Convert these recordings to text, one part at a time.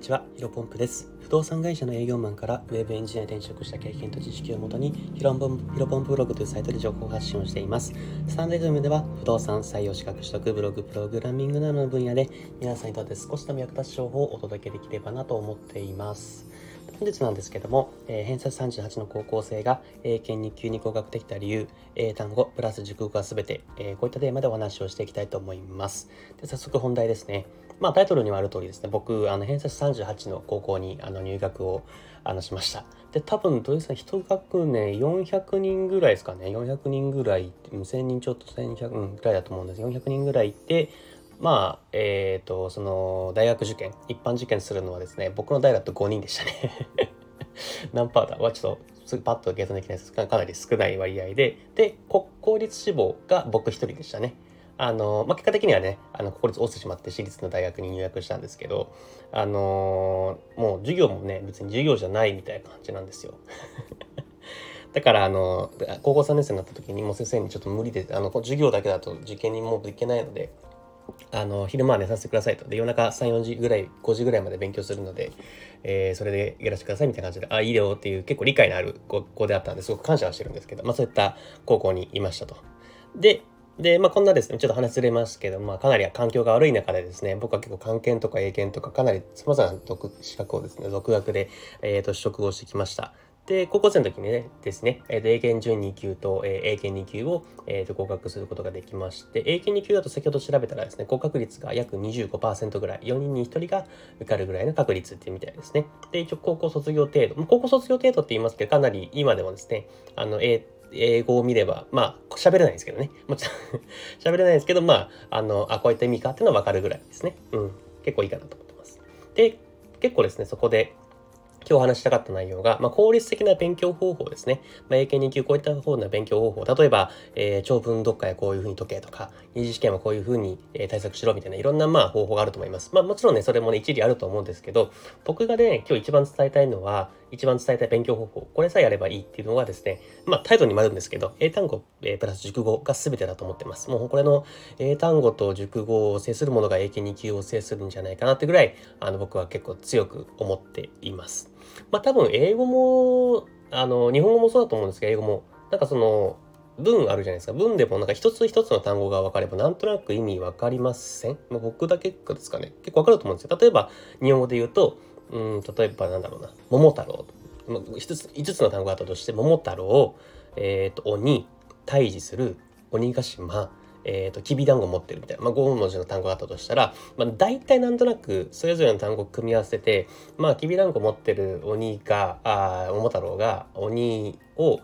ちは、ヒロポンプです。不動産会社の営業マンからウェブエンジニアに転職した経験と知識をもとにヒロポンヒロポンプブログというサイトで情報発信をしています。スタンドームでは不動産採用資格取得、ブログ、プログラミングなどの分野で皆さんにとって少しでも役立つ情報をお届けできればなと思っています。本日なんですけども、えー、偏差38の高校生が英検2級に合格できた理由、英単語プラス熟語が全て、えー、こういったテーマでお話をしていきたいと思います。で早速本題ですね。まあタイトルにはある通りですね、僕、あの偏差値38の高校にあの入学をあのしました。で、多分どうですか、一学年400人ぐらいですかね、400人ぐらい、1000人ちょっと1100、うん、ぐらいだと思うんです。400人ぐらいいて、まあ、えっ、ー、と、その、大学受験、一般受験するのはですね、僕の代だと5人でしたね 何パーだはちょっと、すぐパッと計算できないですかなり少ない割合で、で、国公立志望が僕一人でしたね。あの、まあ、結果的にはね、あの、国立落ちてしまって私立の大学に入学したんですけど、あのもう授業もね、別に授業じゃないみたいな感じなんですよ。だから、あの、高校3年生になった時にもう先生にちょっと無理で、あの、授業だけだと受験にもういけないので、あの、昼間は寝させてくださいと。で、夜中3、4時ぐらい、5時ぐらいまで勉強するので、えー、それでやらせてくださいみたいな感じで、あ、いいよっていう結構理解のある子であったんですごく感謝はしてるんですけど、まあそういった高校にいましたと。で、で、まあ、こんなですね、ちょっと話ずれますけど、まあ、かなり環境が悪い中でですね、僕は結構関係とか英検とかかなり様々な資格をですね、独学で、えっ、ー、と、取得をしてきました。で、高校生の時にね、ですね、えー、英検準2級と、えー、英検2級を、えー、と合格することができまして、英検2級だと先ほど調べたらですね、合格率が約25%ぐらい、4人に1人が受かるぐらいの確率っていうみたいですね。で、一応高校卒業程度、高校卒業程度って言いますけど、かなり今でもですね、あの、英英語を見れば、まあ、喋れないですけどね。もちろん 喋れないですけど、まあ、あの、あ、こういった意味かっていうのはわかるぐらいですね。うん。結構いいかなと思ってます。で、結構ですね、そこで、今日話したかった内容が、まあ、効率的な勉強方法ですね。まあ、英検2級こういった方な勉強方法。例えば、えー、長文読解はこういうふうに解けとか、二次試験はこういうふうに、えー、対策しろみたいな、いろんなまあ方法があると思います。まあ、もちろんね、それもね、一理あると思うんですけど、僕がね、今日一番伝えたいのは、一番伝えたい勉強方法、これさえやればいいっていうのはですね、まあ、タイトルにもあるんですけど、英単語、えー、プラス熟語が全てだと思ってます。もうこれの英単語と熟語を制するものが英検2級を制するんじゃないかなってぐらい、あの、僕は結構強く思っています。まあ、多分英語も、あの、日本語もそうだと思うんですけど、英語も、なんかその、文あるじゃないですか。文でもなんか一つ一つの単語が分かればなんとなく意味分かりません、まあ、僕だけですかね。結構分かると思うんですよ。例えば、日本語で言うと、うん、例えばなんだろうな、桃太郎。一つ、五つの単語があったとして、桃太郎、えっ、ー、と、鬼、退治する、鬼ヶ島、えっ、ー、と、きびだんご持ってるみたいな、まあ、5文字の単語があったとしたら、まあ、大体なんとなく、それぞれの単語を組み合わせて、まあ、きびだんご持ってる鬼が、あ桃太郎が鬼を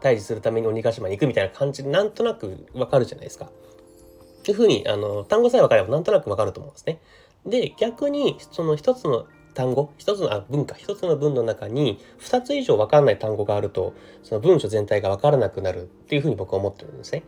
退治するために鬼ヶ島に行くみたいな感じで、なんとなくわかるじゃないですか。っていうふうに、あの、単語さえ分かればなんとなくわかると思うんですね。で、逆に、その一つの単語一つのあ文化一つの文の中に2つ以上分かんない単語があるとその文章全体が分からなくなるっていうふうに僕は思ってるんですね。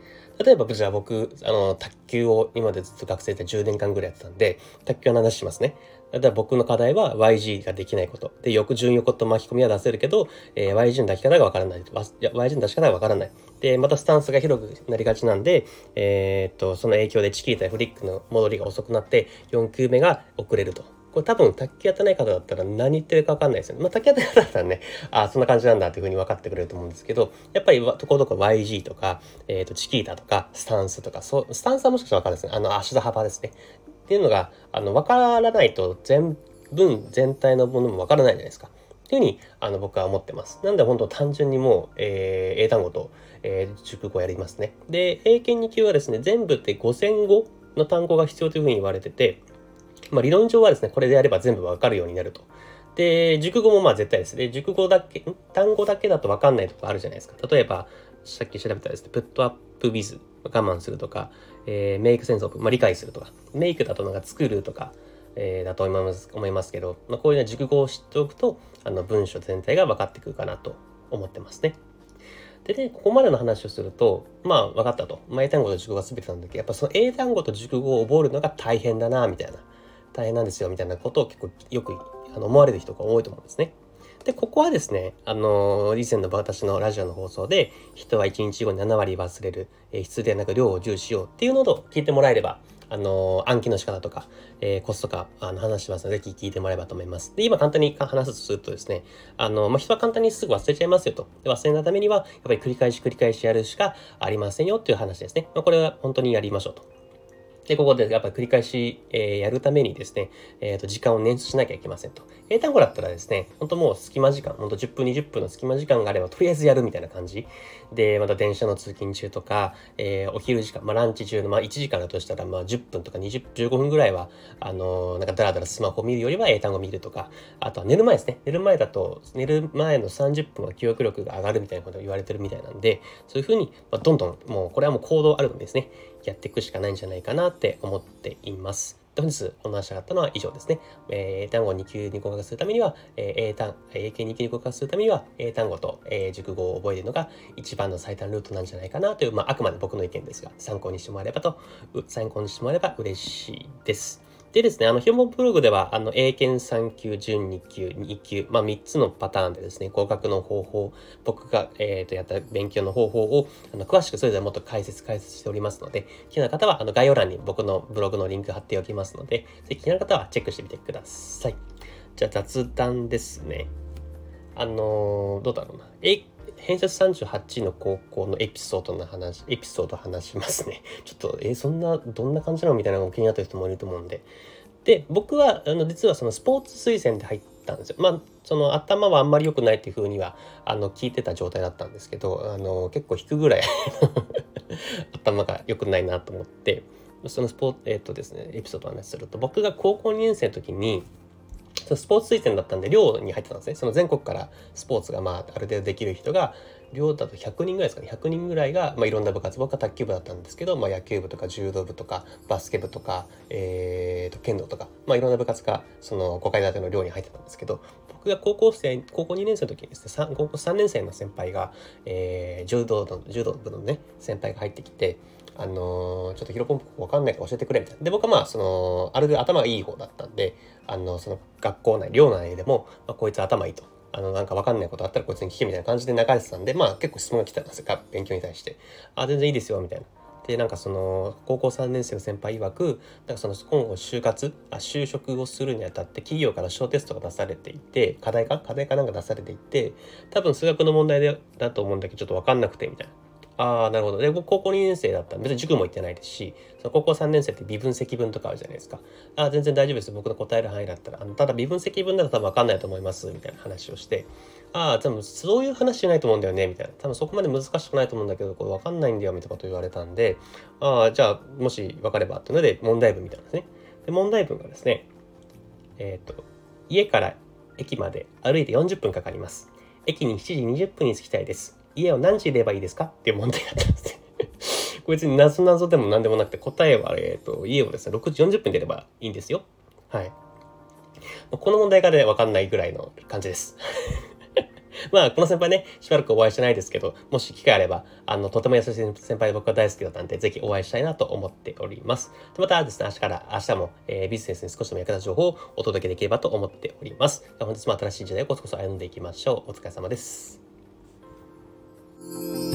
例えばじゃあ僕あの卓球を今までずっと学生で10年間ぐらいやってたんで卓球の話しますね。例えば僕の課題は YG ができないこと。で、横順横と巻き込みは出せるけど、えー、YG の出し方がわからない。YG の出し方がわからない。で、またスタンスが広くなりがちなんで、えー、っと、その影響でチキータやフリックの戻りが遅くなって、4球目が遅れると。これ多分卓球やってない方だったら何言ってるか分かんないですよね。まあ卓球やってない方だったらね、あそんな感じなんだっていうふうに分かってくれると思うんですけど、やっぱりところどころ YG とか、えっ、ー、と、チキータとか、スタンスとか、そう、スタンスはもしかしたら分かるんですね。あの、足の幅ですね。っていうのが、あの、分からないと全文全体のものも分からないじゃないですか。っていうふうに、あの、僕は思ってます。なんで本当単純にもう、えー、英単語と、えー、熟語をやりますね。で、英検2級はですね、全部って5000語の単語が必要というふうに言われてて、まあ、理論上はですね、これでやれば全部わかるようになると。で、熟語もまあ絶対ですね。熟語だけ、単語だけだとわかんないとこあるじゃないですか。例えば、さっき調べたですね、プットアップビズ、我慢するとか、えー、メイクセンスオブ、まあ、理解するとか、メイクだとなんか作るとか、えー、だと思います思いますけど、まあ、こういうような熟語を知っておくと、あの文章全体が分かってくるかなと思ってますね。でね、ここまでの話をすると、まあ分かったと。まあ、英単語と熟語が全てなんだけど、やっぱその英単語と熟語を覚えるのが大変だな、みたいな。大変なんですよみたいなことを結構よくあの思われる人が多いと思うんですね。で、ここはですね、あのー、以前の私のラジオの放送で、人は1日後に7割忘れる、えー、質でなく量を重視しようっていうのを聞いてもらえれば、あのー、暗記の仕方とか、えー、コツとか、あの、話しますので、ぜひ聞いてもらえばと思います。で、今簡単に話すとするとですね、あの、まあ、人は簡単にすぐ忘れちゃいますよと。で忘れないためには、やっぱり繰り返し繰り返しやるしかありませんよっていう話ですね。まあ、これは本当にやりましょうと。で、ここでやっぱり繰り返し、えー、やるためにですね、えっ、ー、と、時間を捻出しなきゃいけませんと。英単語だったらですね、本当もう隙間時間、本当10分、20分の隙間時間があれば、とりあえずやるみたいな感じ。で、また電車の通勤中とか、えー、お昼時間、まあランチ中の、まあ1時間だとしたら、まあ10分とか20、15分ぐらいは、あのー、なんかダラダラスマホ見るよりは英単語見るとか、あとは寝る前ですね。寝る前だと、寝る前の30分は記憶力が上がるみたいなことを言われてるみたいなんで、そういうふうに、まあ、どんどん、もうこれはもう行動あるのですね。やっていくしかないんじゃないかなって思っています。本日お話ししたかったのは以上ですね。えー、単語を2級に合格するためには、えー、英単、英検2級に合格するためには、英単語と、えー、熟語を覚えるのが一番の最短ルートなんじゃないかなという、まあ、あくまで僕の意見ですが、参考にしてもらえればと、参考にしてもらえれば嬉しいです。でですね、あの、ヒョモブログでは、あの、英検3級、準2級、2級、まあ、3つのパターンでですね、合格の方法、僕が、えっ、ー、と、やった勉強の方法を、あの、詳しくそれぞれもっと解説、解説しておりますので、気になる方は、あの、概要欄に僕のブログのリンク貼っておきますので、ぜひ気になる方はチェックしてみてください。じゃあ、雑談ですね。あのー、どうだろうな。え偏差値38の高校のエピソードの話、エピソード話しますね。ちょっと、えそんな、どんな感じなのみたいなのが気になってる人もいると思うんで。で、僕は、あの、実はそのスポーツ推薦で入ったんですよ。まあ、その頭はあんまり良くないっていうふうには、あの、聞いてた状態だったんですけど、あの、結構引くぐらい 頭が良くないなと思って、そのスポーツ、えっ、とですね、エピソードを話すると、僕が高校2年生の時に、スポーツ推薦だったんで、寮に入ってたんですね。その全国からスポーツが、まあ、ある程度できる人が、寮だと100人ぐらいですかね。100人ぐらいが、まあ、いろんな部活、僕は卓球部だったんですけど、まあ、野球部とか柔道部とか、バスケ部とか、えーと、剣道とか、まあ、いろんな部活が、その5階建ての寮に入ってたんですけど、僕が高校生、高校2年生の時にですね、高校3年生の先輩が、えー、柔道の、柔道部のね、先輩が入ってきて、あのー、ちょっとヒロポンプわかんないから教えてくれみたいな。で、僕はまあ、その、ある程度頭がいい方だったんで、あの、その学校内、寮内でも、まあ、こいつ頭いいと。あの、なんかわかんないことあったらこいつに聞けみたいな感じで流れてたんで、まあ結構質問が来たんですよ。勉強に対して。あ、全然いいですよ、みたいな。で、なんかその、高校3年生の先輩曰く、なんかその、今後就活、あ就職をするにあたって企業から小テストが出されていて、課題か？課題かなんか出されていて、多分数学の問題だと思うんだけど、ちょっとわかんなくて、みたいな。ああ、なるほど。で、僕高校2年生だったら別に塾も行ってないですし、その高校3年生って微分積分とかあるじゃないですか。ああ、全然大丈夫です。僕の答える範囲だったら。あのただ微分積分だと多分わかんないと思います。みたいな話をして、ああ、多分そういう話じゃないと思うんだよね。みたいな。多分そこまで難しくないと思うんだけど、これわかんないんだよ。みたいなこと言われたんで、ああ、じゃあ、もし分かればっていうので、問題文みたいなんですね。で、問題文がですね、えっ、ー、と、家から駅まで歩いて40分かかります。駅に7時20分に着きたいです。家を何時入れればいいですか？っていう問題だったんですね。これ別に謎謎でも何でもなくて答えは、えっ、ー、と、家をですね、6時40分出ればいいんですよ。はい。この問題がね、わかんないぐらいの感じです。まあ、この先輩ね、しばらくお会いしてないですけど、もし機会あれば、あの、とても優しい先輩で僕は大好きだったんで、ぜひお会いしたいなと思っております。でまたですね、明日から、明日も、えー、ビジネスに少しでも役立つ情報をお届けできればと思っております。本日も新しい時代をコツコツ歩んでいきましょう。お疲れ様です。Thank you.